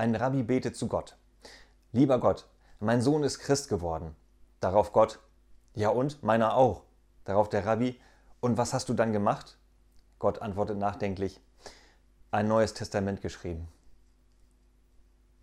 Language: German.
Ein Rabbi betet zu Gott. Lieber Gott, mein Sohn ist Christ geworden. Darauf Gott, ja und, meiner auch. Darauf der Rabbi, und was hast du dann gemacht? Gott antwortet nachdenklich, ein neues Testament geschrieben.